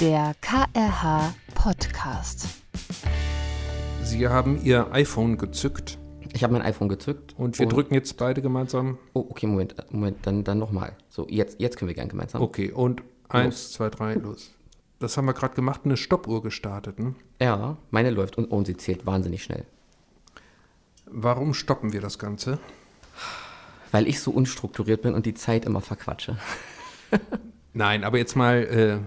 Der KRH Podcast. Sie haben Ihr iPhone gezückt Ich habe mein iPhone gezückt. und wir drücken jetzt beide gemeinsam. Oh, okay, Moment, Moment, dann, dann nochmal. So, jetzt, jetzt können wir gern gemeinsam. Okay, und eins, zwei, drei, los. Das haben wir gerade gemacht, eine Stoppuhr gestartet. Ne? Ja, meine läuft und, und sie zählt wahnsinnig schnell. Warum stoppen wir das Ganze? Weil ich so unstrukturiert bin und die Zeit immer verquatsche. Nein, aber jetzt mal äh,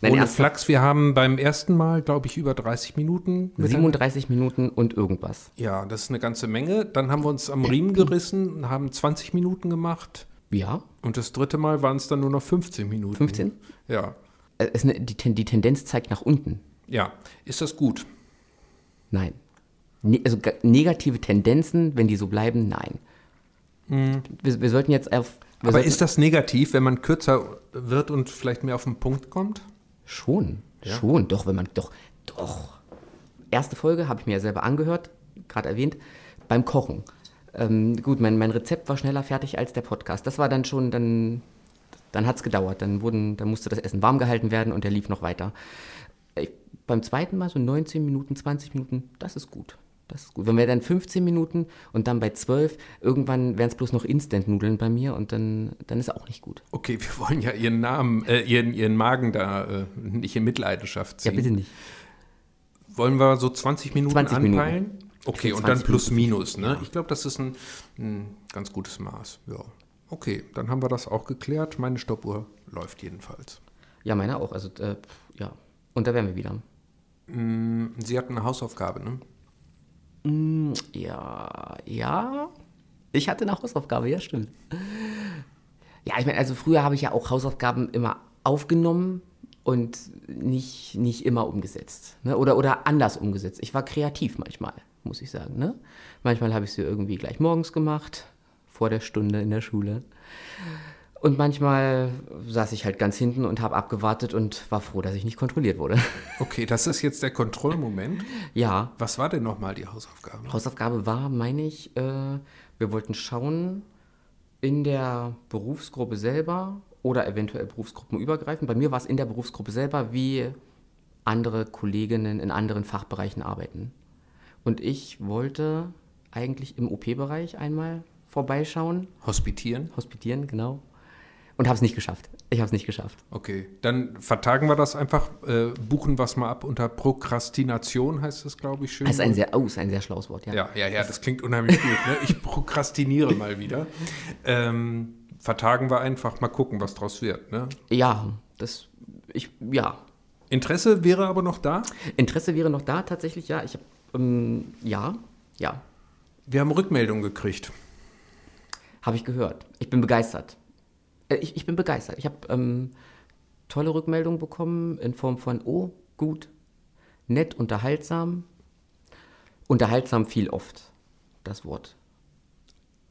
Nein, ohne? Flachs. Wir haben beim ersten Mal, glaube ich, über 30 Minuten. miteinander- 37 Minuten und irgendwas. Ja, das ist eine ganze Menge. Dann haben wir uns am Riemen gerissen und haben 20 Minuten gemacht. Ja, Und das dritte Mal waren es dann nur noch 15 Minuten. 15? Ja. Äh, Es, ne- die, die Tendenz zeigt nach unten. Ja. Ist das gut? Nein. Ne, also ga- negative Tendenzen, wenn die so bleiben, nein. Wir, wir sollten jetzt auf. Aber ist das negativ, wenn man kürzer wird und vielleicht mehr auf den Punkt kommt? Schon, schon, doch, wenn man, doch, doch. Erste Folge habe ich mir ja selber angehört, gerade erwähnt, beim Kochen. Ähm, gut, mein, mein Rezept war schneller fertig als der Podcast. Das war dann schon, dann, dann hat es gedauert. Dann, wurden, dann musste das Essen warm gehalten werden und der lief noch weiter. Ich, beim zweiten Mal so 19 Minuten, 20 Minuten, das ist gut. Das ist gut. Wenn wir dann 15 Minuten und dann bei 12, irgendwann wären es bloß noch Instant-Nudeln bei mir und dann, dann ist auch nicht gut. Okay, wir wollen ja Ihren Namen, äh, Ihren, Ihren Magen da äh, nicht in Mitleidenschaft Ja, ziehen. bitte nicht. Wollen wir so 20 Minuten 20 Minuten. anpeilen? Okay, Ich und dann 20 plus Minuten minus, ne? Ich glaube, das ist ein, ein ganz gutes Maß. Ja. Okay, dann haben wir das auch geklärt. Meine Stoppuhr läuft jedenfalls. Ja, meine auch. Also, äh, ja. Und da wären wir wieder. Mm, Sie hatten eine Hausaufgabe, ne? Ja, ja. Ich hatte eine Hausaufgabe, ja, stimmt. Ja, ich meine, also früher habe ich ja auch Hausaufgaben immer aufgenommen und nicht, nicht immer umgesetzt. Ne? Oder, oder anders umgesetzt. Ich war kreativ manchmal, muss ich sagen. Ne? Manchmal habe ich sie irgendwie gleich morgens gemacht, vor der Stunde in der Schule. Und manchmal saß ich halt ganz hinten und habe abgewartet und war froh, dass ich nicht kontrolliert wurde. Okay, das ist jetzt der Kontrollmoment. ja, Was war denn nochmal die Hausaufgabe? Hausaufgabe war, meine ich, äh, wir wollten schauen in der Berufsgruppe selber oder eventuell berufsgruppenübergreifend. Bei mir war es in der Berufsgruppe selber, wie andere Kolleginnen in anderen Fachbereichen arbeiten. Und ich wollte eigentlich im OP-Bereich einmal vorbeischauen, Hospitieren? hospitieren, genau. Und habe es nicht geschafft. Ich habe es nicht geschafft. Okay, dann vertagen wir das einfach, äh, buchen wir es mal ab unter Prokrastination, heißt das, glaube ich, schön. Das ist ein sehr, oh, ist ein sehr schlaues Wort, ja. Ja, ja, ja, das klingt unheimlich gut. Ne? Ich prokrastiniere mal wieder. Ähm, vertagen wir einfach, mal gucken, was draus wird. Ne? Ja, das, ich, ja, Interesse wäre aber noch da. Interesse wäre noch da, tatsächlich, ja. Ich habe, ähm, ja, ja, Wir haben Rückmeldungen gekriegt. habe ich gehört. Ich bin begeistert. Äh, ich, ich bin begeistert. Ich habe ähm, tolle Rückmeldungen bekommen in Form von, oh, gut, nett, unterhaltsam. Unterhaltsam viel oft, das Wort.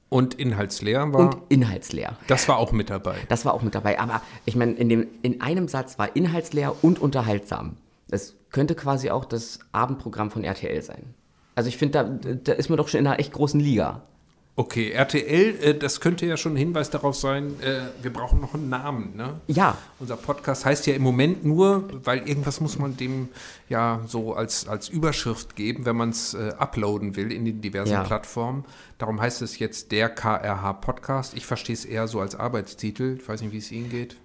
Und inhaltsleer war, Und inhaltsleer. das war auch mit dabei. Das war auch mit dabei. Aber ich meine, in, dem- in einem Satz war inhaltsleer und unterhaltsam. Das könnte quasi auch das Abendprogramm von RTL sein. Also ich finde, da, da ist man doch schon in einer echt großen Liga. Okay, RTL, äh, das könnte ja schon ein Hinweis darauf sein, äh, wir brauchen noch einen Namen. Ne? Ja, Unser Podcast heißt ja im Moment nur, weil irgendwas muss man dem ja so als, als Überschrift geben, wenn man es äh, uploaden will in die diversen Ja. Plattformen. Darum heißt es jetzt der KRH Podcast. Ich verstehe es eher so als Arbeitstitel. Ich weiß nicht, wie es Ihnen geht.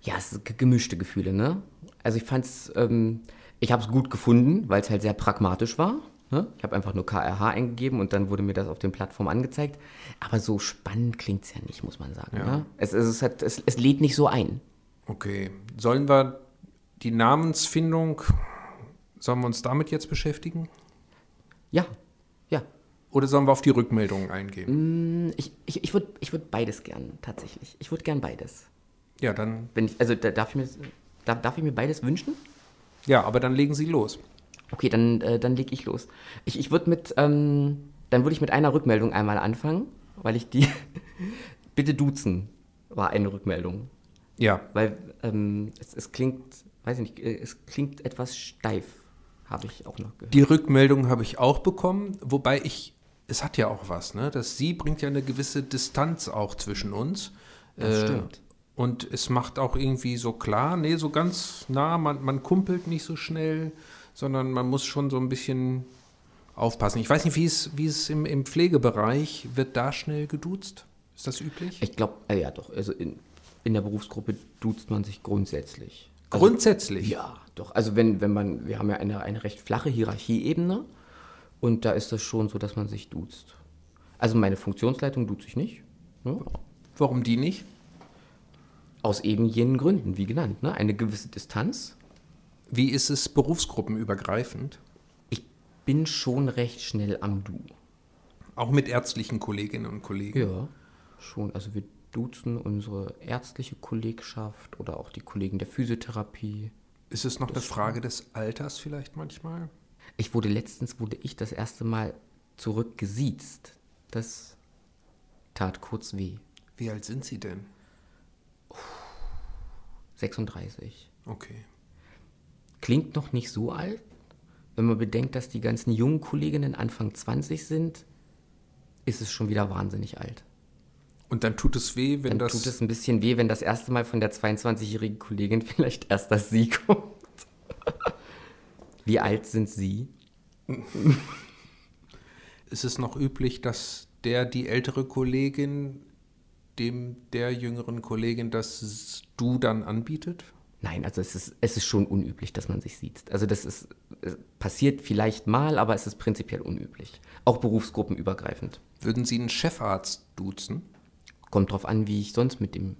Ja, es sind ge- gemischte Gefühle, ne? Also ich fand's, ähm, ich habe es gut gefunden, weil es halt sehr pragmatisch war. Ne? Ich habe einfach nur KRH eingegeben und dann wurde mir das auf den Plattformen angezeigt. Aber so spannend klingt's ja nicht, muss man sagen. Ja. Ne? Es, es, es, hat, es, es lädt nicht so ein. Okay, sollen wir die Namensfindung, sollen wir uns damit jetzt beschäftigen? Ja, ja. Oder sollen wir auf die Rückmeldungen eingehen? Ich, ich, ich würde ich würd beides gern, tatsächlich. Ich würde gern beides. Ja, dann, Wenn ich, also da, darf, ich mir, darf, darf ich mir beides wünschen? ja, aber dann legen Sie los. Okay, dann, äh, dann leg ich los. Ich, ich würde mit, ähm, dann würde ich mit einer Rückmeldung einmal anfangen, weil ich die, bitte duzen, war eine Rückmeldung. Ja, Weil ähm, es, es klingt, weiß ich nicht, äh, es klingt etwas steif, habe ich auch noch gehört. Die Rückmeldung habe ich auch bekommen, wobei ich, es hat ja auch was, ne? Das Sie bringt ja eine gewisse Distanz auch zwischen uns. Das Äh, stimmt. Und es macht auch irgendwie so klar, nee, so ganz nah, man, man kumpelt nicht so schnell, sondern man muss schon so ein bisschen aufpassen. Ich weiß nicht, wie es, wie es im, im Pflegebereich wird da schnell geduzt? Ist das üblich? Ich glaube, äh, ja doch. Also in, in der Berufsgruppe duzt man sich grundsätzlich. Also, Grundsätzlich? Ja, doch. Also wenn, wenn man, wir haben ja eine, eine recht flache Hierarchieebene und da ist das schon so, dass man sich duzt. Also meine Funktionsleitung duzt sich nicht. Ne? Warum die nicht? Aus eben jenen Gründen, wie genannt. Ne? Eine gewisse Distanz. Wie ist es berufsgruppenübergreifend? Ich bin schon recht schnell am Du. Auch mit ärztlichen Kolleginnen und Kollegen? Ja, schon. Also wir duzen unsere ärztliche Kollegschaft oder auch die Kollegen der Physiotherapie. Ist es noch eine Frage des Alters vielleicht manchmal? Ich wurde letztens, wurde ich das erste Mal zurückgesiezt. Das tat kurz weh. Wie alt sind Sie denn? 36. Okay. Klingt noch nicht so alt, wenn man bedenkt, dass die ganzen jungen Kolleginnen Anfang 20 sind, ist es schon wieder wahnsinnig alt. Und dann tut es weh, wenn Dann das. tut es ein bisschen weh, wenn das erste Mal von der 22-jährigen Kollegin vielleicht erst das Sie kommt. Wie alt sind Sie? ist es noch üblich, dass der, die ältere Kollegin, dem der jüngeren Kollegin das Du dann anbietet? Nein, also es ist, es ist schon unüblich, dass man sich sieht. Also das ist es passiert vielleicht mal, aber es ist prinzipiell unüblich. Auch berufsgruppenübergreifend. Würden Sie einen Chefarzt duzen? Kommt drauf an, wie ich sonst mit dem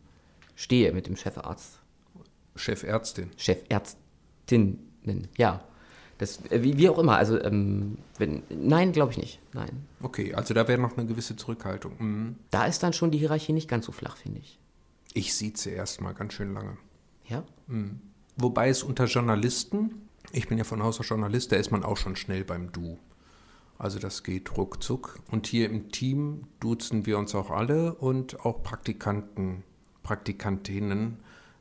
stehe, mit dem Chefarzt. Chefärztin. Chefärztinnen, ja. Das, äh, wie, wie auch immer, also ähm, wenn, nein, glaube ich nicht, nein. Okay, also da wäre noch eine gewisse Zurückhaltung. Mhm. Da ist dann schon die Hierarchie nicht ganz so flach, finde ich. Ich sieze erst mal ganz schön lange. Ja? Wobei es unter Journalisten, ich bin ja von Haus aus Journalist, da ist man auch schon schnell beim Du. Also das geht ruckzuck. Und hier im Team duzen wir uns auch alle und auch Praktikanten, Praktikantinnen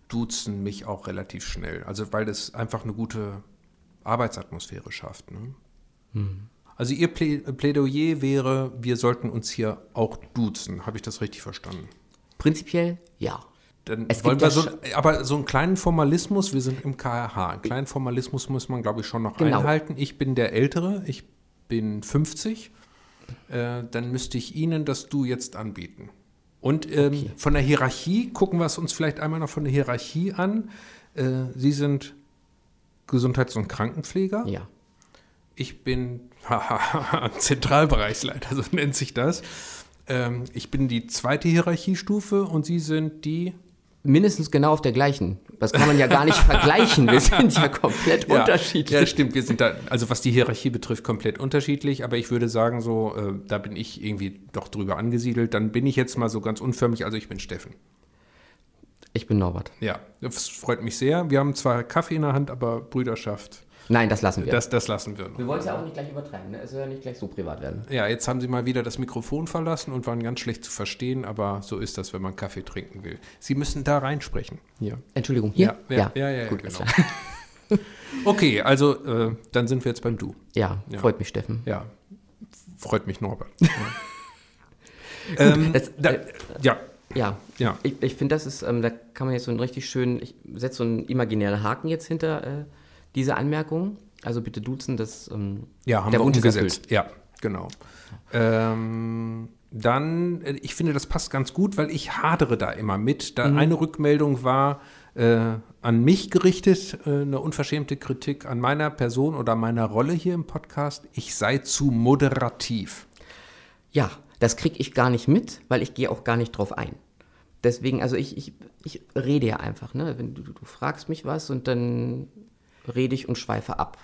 duzen mich auch relativ schnell. Also weil das einfach eine gute Arbeitsatmosphäre schafft. Ne? Also Ihr Plä Plädoyer wäre, wir sollten uns hier auch duzen. Habe ich das richtig verstanden? Prinzipiell ja. Dann Es wollen wir so, aber so einen kleinen Formalismus, wir sind im KRH, einen kleinen Formalismus muss man, glaube ich, schon noch Genau. einhalten. Ich bin der Ältere, ich bin 50, äh, dann müsste ich Ihnen das Du jetzt anbieten. Und ähm, Okay. von der Hierarchie, gucken wir es uns vielleicht einmal noch von der Hierarchie an. Äh, Sie sind Gesundheits- und Krankenpfleger. Ja. Ich bin Zentralbereichsleiter, so nennt sich das. Ähm, ich bin die zweite Hierarchiestufe und Sie sind die Mindestens genau auf der gleichen. Das kann man ja gar nicht vergleichen. Wir sind ja komplett Ja, unterschiedlich. Ja, stimmt. Wir sind da, also was die Hierarchie betrifft, komplett unterschiedlich. Aber ich würde sagen, so, äh, da bin ich irgendwie doch drüber angesiedelt. Dann bin ich jetzt mal so ganz unförmig. Also ich bin Steffen. Ich bin Norbert. Ja, das freut mich sehr. Wir haben zwar Kaffee in der Hand, aber Brüderschaft, Nein, das lassen wir. das, das lassen wir noch. wir wollen es ja auch nicht gleich übertreiben. Ne? Es soll ja nicht gleich so privat werden. Ja, jetzt haben Sie mal wieder das Mikrofon verlassen und waren ganz schlecht zu verstehen. Aber so ist das, wenn man Kaffee trinken will. Sie müssen da reinsprechen. Hier. Entschuldigung, hier? Ja, ja, ja, ja, Gut, genau. klar. Okay, also äh, dann sind wir jetzt beim Du. Ja, Ja. freut mich, Steffen. Ja, freut mich, Norbert. ähm, Das- da, äh, ja, Ja, ja. ich, ich finde, das ist, ähm, da kann man jetzt so einen richtig schönen, ich setze so einen imaginären Haken jetzt hinter äh, diese Anmerkung. Also bitte duzen, das ähm, Ja, haben der wir Wunsch umgesetzt. Ja, genau. Ähm, dann, äh, ich finde, das passt ganz gut, weil ich hadere da immer mit. Da eine Rückmeldung war äh, an mich gerichtet, äh, eine unverschämte Kritik an meiner Person oder meiner Rolle hier im Podcast. Ich sei zu moderativ. Ja, das kriege ich gar nicht mit, weil ich gehe auch gar nicht drauf ein. Deswegen, also ich, ich, ich rede ja einfach, ne? Wenn du, du fragst mich was und dann rede ich und schweife ab.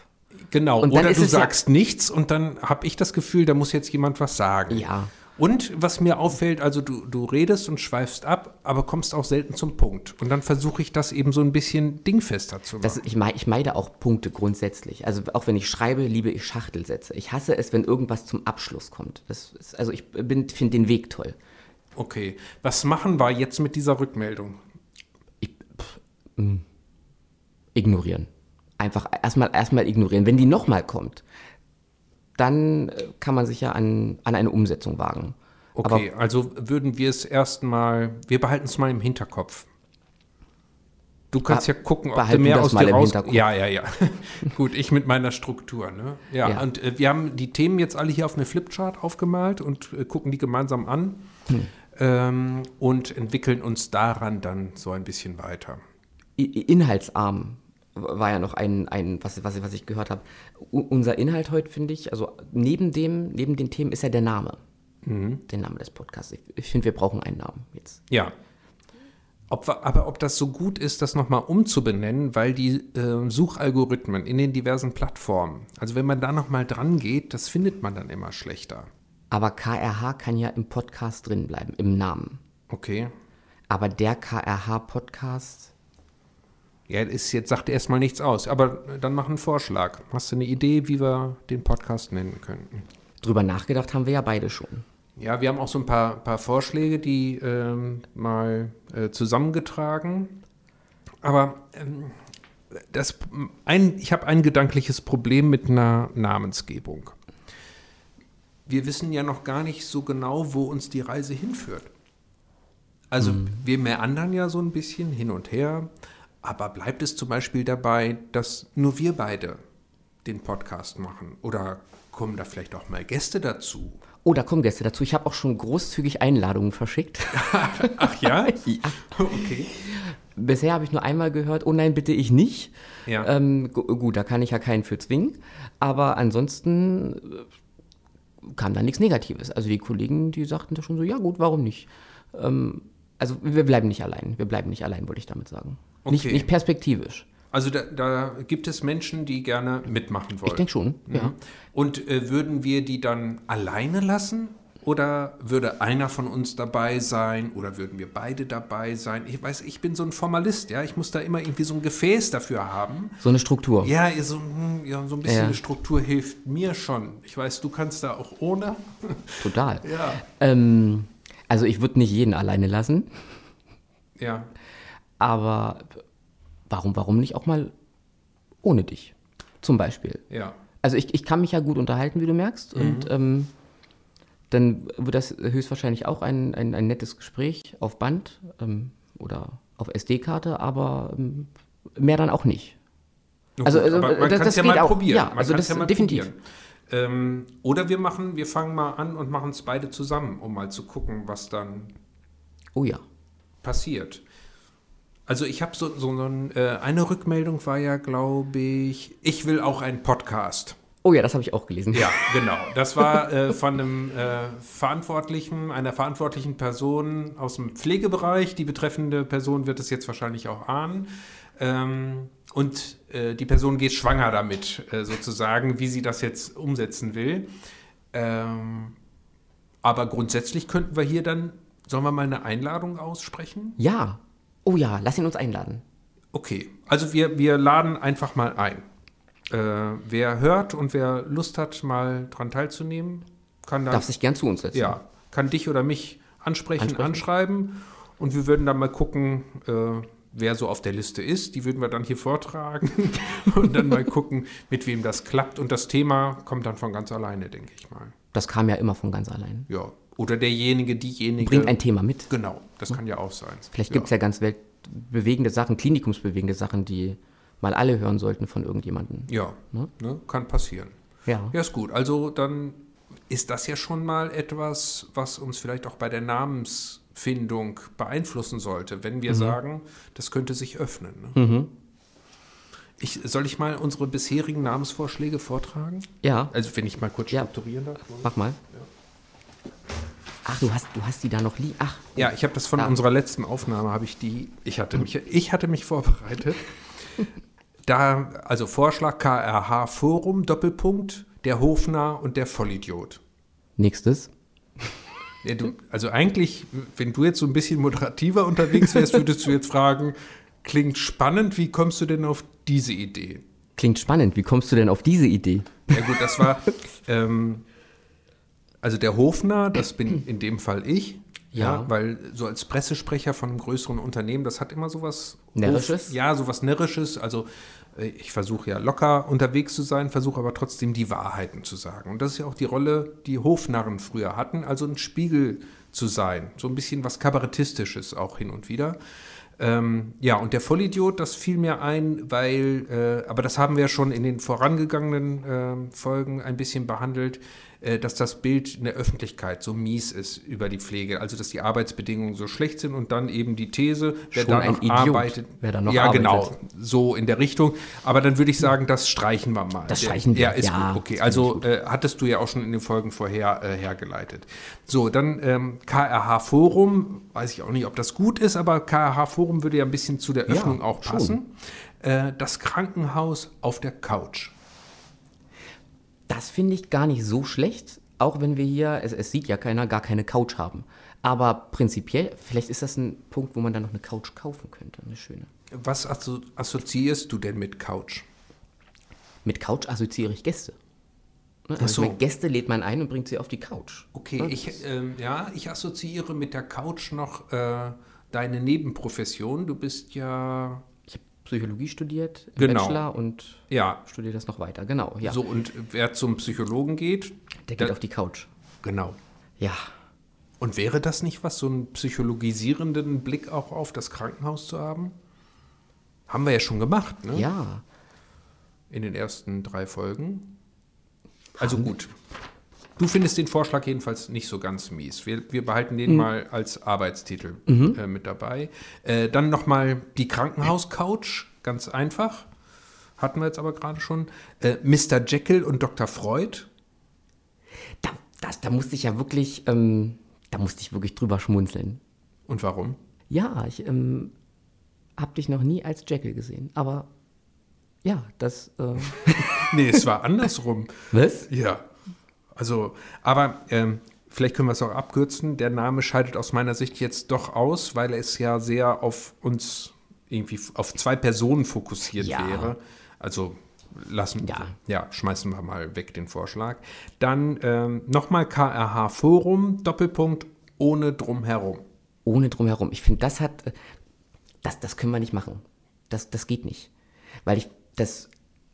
Genau, Und oder du es ja- sagst nichts und dann habe ich das Gefühl, da muss jetzt jemand was sagen. Ja. Und was mir auffällt, also du, du redest und schweifst ab, aber kommst auch selten zum Punkt. Und dann versuche ich das eben so ein bisschen dingfester zu machen. Das, ich, mei- ich meide auch Punkte grundsätzlich. Also auch wenn ich schreibe, liebe ich Schachtelsätze. Ich hasse es, wenn irgendwas zum Abschluss kommt. Ist, also ich finde den Weg toll. okay, was machen wir jetzt mit dieser Rückmeldung? Ignorieren. Einfach erstmal erstmal ignorieren. Wenn die nochmal kommt, dann äh, kann man sich ja an, an eine Umsetzung wagen. Okay, also würden wir es erstmal, wir behalten es mal im Hinterkopf. Du kannst ja gucken, ob du mehr aus dir raus... Ja, ja, ja. Gut, ich mit meiner Struktur. Ne? Ja, Ja. und äh, wir haben die Themen jetzt alle hier auf eine Flipchart aufgemalt und äh, gucken die gemeinsam an ähm, und entwickeln uns daran dann so ein bisschen weiter. Inhaltsarm war ja noch ein, ein was, was, was ich gehört habe. Unser Inhalt heute, finde ich, also neben dem, neben den Themen ist ja der Name. Der Name des Podcasts. Ich, ich finde, wir brauchen einen Namen jetzt. Ja. Ob, aber ob das so gut ist, das nochmal umzubenennen, weil die äh, Suchalgorithmen in den diversen Plattformen, also wenn man da nochmal dran geht, das findet man dann immer schlechter. Aber KRH kann ja im Podcast drin bleiben, im Namen. Okay. Aber der KRH-Podcast, Ja, ist jetzt sagt erstmal nichts aus, aber dann mach einen Vorschlag. Hast du eine Idee, wie wir den Podcast nennen könnten? drüber nachgedacht haben wir ja beide schon. Ja, wir haben auch so ein paar, paar Vorschläge, die ähm, mal äh, zusammengetragen. Aber ähm, das, ein, ich habe ein gedankliches Problem mit einer Namensgebung. Wir wissen ja noch gar nicht so genau, wo uns die Reise hinführt. Also wir meandern ja so ein bisschen hin und her, aber bleibt es zum Beispiel dabei, dass nur wir beide den Podcast machen? Oder kommen da vielleicht auch mal Gäste dazu? Oh, da kommen Gäste dazu. Ich habe auch schon großzügig Einladungen verschickt. Ach ja? ja. Okay. Bisher habe ich nur einmal gehört, oh nein, bitte ich nicht. Ja. Ähm, gu- gut, da kann ich ja keinen für zwingen. Aber ansonsten äh, kam da nichts Negatives. Also die Kollegen, die sagten da schon so, ja gut, warum nicht? Ähm, also wir bleiben nicht allein. Wir bleiben nicht allein, wollte ich damit sagen. Nicht, Okay. nicht perspektivisch. Also da, da gibt es Menschen, die gerne mitmachen wollen. Ich denke schon, ja. Mhm. Und äh, würden wir die dann alleine lassen? Oder würde einer von uns dabei sein? Oder würden wir beide dabei sein? Ich weiß, ich bin so ein Formalist, ja. Ich muss da immer irgendwie so ein Gefäß dafür haben. So eine Struktur. Ja, so, hm, ja, so ein bisschen Ja. eine Struktur hilft mir schon. Ich weiß, du kannst da auch ohne. Total. Ja. Ähm, also ich würde nicht jeden alleine lassen, Ja. Aber warum, warum nicht auch mal ohne dich? Zum Beispiel. Ja. Also ich, ich kann mich ja gut unterhalten, wie du merkst. Und ähm, dann wird das höchstwahrscheinlich auch ein, ein, ein nettes Gespräch auf Band ähm, oder auf SD-Karte, aber ähm, mehr dann auch nicht. Also, gut, also, aber man das- kann es das ja mal auch. probieren. Ja, man also das definitiv. Ähm, oder wir machen, wir fangen mal an und machen es beide zusammen, um mal zu gucken, was dann Oh ja. passiert. Also ich habe so, so ein, äh, eine Rückmeldung war ja, glaube ich, ich will auch einen Podcast. Oh ja, das habe ich auch gelesen. Ja, genau. Das war äh, von einem äh, Verantwortlichen, einer verantwortlichen Person aus dem Pflegebereich. Die betreffende Person wird es jetzt wahrscheinlich auch ahnen. Ähm, und äh, die Person geht schwanger damit, äh, sozusagen, wie sie das jetzt umsetzen will. Ähm, aber grundsätzlich könnten wir hier dann, sollen wir mal eine Einladung aussprechen? Ja. Oh ja, lass ihn uns einladen. Okay, also wir, wir laden einfach mal ein. Äh, wer hört und wer Lust hat, mal dran teilzunehmen, kann dann Darf sich gern zu uns setzen. ja, kann dich oder mich ansprechen, Ansprechen. anschreiben und wir würden dann mal gucken, äh, wer so auf der Liste ist. Die würden wir dann hier vortragen und dann mal gucken, mit wem das klappt. Und das Thema kommt dann von ganz alleine, denke ich mal. Das kam ja immer von ganz allein. Ja. Oder derjenige, diejenige. Bringt ein Thema mit. Genau, das kann ja auch sein. Vielleicht gibt es ja ganz weltbewegende Sachen, klinikumsbewegende Sachen, die mal alle hören sollten von irgendjemandem. Ja, Ne? ne? kann passieren. Ja. Ja, ist gut. Also dann ist das ja schon mal etwas, was uns vielleicht auch bei der Namensfindung beeinflussen sollte, wenn wir sagen, das könnte sich öffnen. Ne? Ich, soll ich mal unsere bisherigen Namensvorschläge vortragen? Ja, Also wenn ich mal kurz Ja. strukturieren darf. mach mal. Ach, du hast, du hast die da noch liegen. Ach, Ja, ich habe das von Da. unserer letzten Aufnahme, habe ich die, ich hatte mich, ich hatte mich vorbereitet. da, also Vorschlag KRH Forum, Doppelpunkt, der Hofnarr und der Vollidiot. nächstes. Ja, du, also eigentlich, wenn du jetzt so ein bisschen moderativer unterwegs wärst, würdest du jetzt fragen, klingt spannend, wie kommst du denn auf diese Idee? Klingt spannend. Wie kommst du denn auf diese Idee? Ja gut, das war, ähm, also der Hofner, das bin in dem Fall ich. Ja. weil so als Pressesprecher von einem größeren Unternehmen, das hat immer sowas Närrisches? Ja, sowas Närrisches. Also äh, ich versuche ja locker unterwegs zu sein, versuche aber trotzdem die Wahrheiten zu sagen. Und das ist ja auch die Rolle, die Hofnarren früher hatten, also ein Spiegel zu sein. So ein bisschen was Kabarettistisches auch hin und wieder. Ähm, ja, und der Vollidiot, das fiel mir ein, weil, äh, aber das haben wir schon in den vorangegangenen äh, Folgen ein bisschen behandelt, dass das Bild in der Öffentlichkeit so mies ist über die Pflege, also dass die Arbeitsbedingungen so schlecht sind und dann eben die These, wer Schon da noch Idiot, arbeitet. wer da noch ja, arbeitet. genau, so in der Richtung. Aber dann würde ich sagen, das streichen wir mal. Das streichen wir, Ja, ist ja, gut, okay. Also äh, hattest du ja auch schon in den Folgen vorher äh, hergeleitet. So, dann ähm, KRH Forum, weiß ich auch nicht, ob das gut ist, aber KRH Forum würde ja ein bisschen zu der Öffnung auch schon. passen. Äh, das Krankenhaus auf der Couch. Das finde ich gar nicht so schlecht, auch wenn wir hier, es, es sieht ja keiner, gar keine Couch haben. Aber prinzipiell, vielleicht ist das ein Punkt, wo man dann noch eine Couch kaufen könnte, eine schöne. Was asso assoziierst du denn mit Couch? Mit Couch assoziiere ich Gäste. Ne? Also so. meine, Gäste lädt man ein und bringt sie auf die Couch. Okay, Ne? ich, ähm, ja, ich assoziiere mit der Couch noch äh, deine Nebenprofession. Du bist ja, Psychologie studiert, Genau. Bachelor und ja, studiere das noch weiter. Genau, ja. so und wer zum Psychologen geht, Der geht da- auf die Couch. genau. Ja, Und wäre das nicht was, so einen psychologisierenden Blick auch auf das Krankenhaus zu haben? Haben wir ja schon gemacht, ne? ja. In den ersten drei Folgen. Also gut. Du findest den Vorschlag jedenfalls nicht so ganz mies. Wir, wir behalten den mal als Arbeitstitel äh, mit dabei. Äh, dann nochmal die Krankenhauscouch, ganz einfach. Hatten wir jetzt aber gerade schon. Äh, Mr. Jekyll und Dr. Freud. Da, das, da musste ich ja wirklich, ähm, da musste ich wirklich drüber schmunzeln. Und warum? Ja, ich ähm, habe dich noch nie als Jekyll gesehen, aber ja, das. Äh, Nee, es war andersrum. was? Ja, also, aber ähm, vielleicht können wir es auch abkürzen. Der Name scheidet aus meiner Sicht jetzt doch aus, weil es ja sehr auf uns irgendwie auf zwei Personen fokussiert Ja. wäre. Also lassen, Ja. ja, schmeißen wir mal weg den Vorschlag. Dann ähm, nochmal KRH Forum, Doppelpunkt, ohne drumherum. Ohne drumherum. Ich finde, das hat. äh, Das, das können wir nicht machen. Das, das geht nicht. Weil ich das.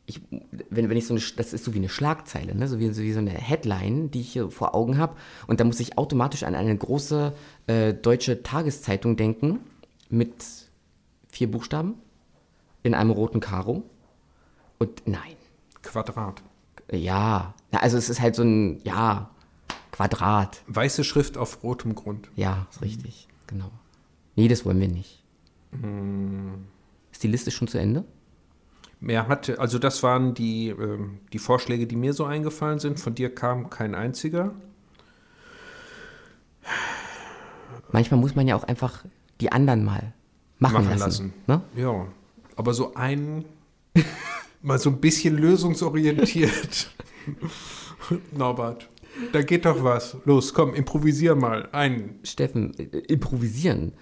Ich, wenn, wenn ich so eine, das ist so wie eine Schlagzeile, ne? so, wie, so wie so eine Headline, die ich hier vor Augen habe. Und da muss ich automatisch an eine große äh, deutsche Tageszeitung denken mit vier Buchstaben in einem roten Karo. Und nein, Quadrat. ja, also es ist halt so ein, ja, Quadrat. Weiße Schrift auf rotem Grund. Ja, ist richtig, genau. Nee, das wollen wir nicht. Hm. Ist die Liste schon zu Ende? Mehr hatte, also das waren die, ähm, die Vorschläge, die mir so eingefallen sind. Von dir kam kein einziger. Manchmal muss man ja auch einfach die anderen mal machen, Machen lassen. lassen. Ne? Ja, aber so ein, mal so ein bisschen lösungsorientiert. Norbert, da geht doch was. Los, komm, improvisier mal. Ein. Steffen, äh, improvisieren.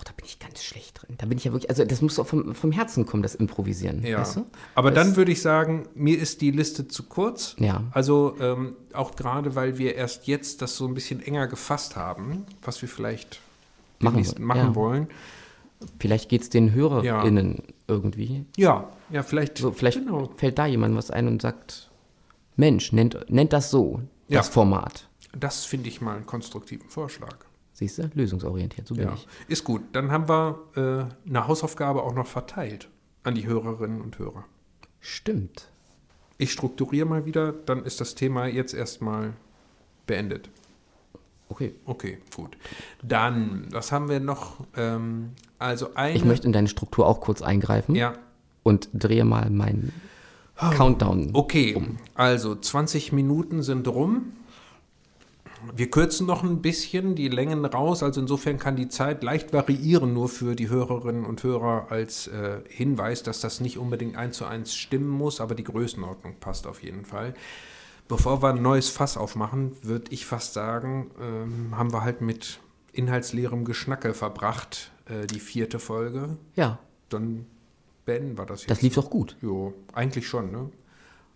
Oh, da bin ich ganz schlecht drin. Da bin ich ja wirklich, also das muss auch vom, vom Herzen kommen, das Improvisieren. Ja. Weißt du? Aber Das- dann würde ich sagen, mir ist die Liste zu kurz. Ja. Also ähm, auch gerade, weil wir erst jetzt das so ein bisschen enger gefasst haben, was wir vielleicht Machen machen ja. wollen. Vielleicht geht es den HörerInnen irgendwie. Ja, ja, vielleicht. So, vielleicht Genau. fällt da jemand was ein und sagt, Mensch, nennt, nennt das so, das Ja. Format. Das finde ich mal einen konstruktiven Vorschlag. Siehst du, lösungsorientiert, so bin Ja, ich. ist gut. Dann haben wir äh, eine Hausaufgabe auch noch verteilt an die Hörerinnen und Hörer. Stimmt. Ich strukturiere mal wieder, dann ist das Thema jetzt erstmal beendet. Okay. Okay, gut. Dann, was haben wir noch? Ähm, also eine. Ich möchte in deine Struktur auch kurz eingreifen Ja, und drehe mal meinen Countdown. okay. Also 20 Minuten sind rum. Wir kürzen noch ein bisschen die Längen raus, also insofern kann die Zeit leicht variieren, nur für die Hörerinnen und Hörer als äh, Hinweis, dass das nicht unbedingt eins zu eins stimmen muss, aber die Größenordnung passt auf jeden Fall. Bevor wir ein neues Fass aufmachen, würde ich fast sagen, ähm, haben wir halt mit inhaltsleerem Geschnacke verbracht, äh, die vierte Folge. Ja, Dann beenden wir das jetzt. das lief doch gut. Jo, eigentlich schon, ne?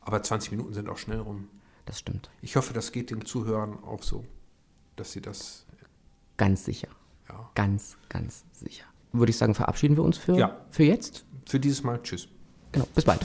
Aber 20 Minuten sind auch schnell rum. Das stimmt. Ich hoffe, das geht den Zuhörern auch so, dass sie das, Ganz sicher. ja. Ganz, ganz sicher. Würde ich sagen, verabschieden wir uns für, Ja. für jetzt. Für dieses Mal, tschüss. Genau. Bis bald.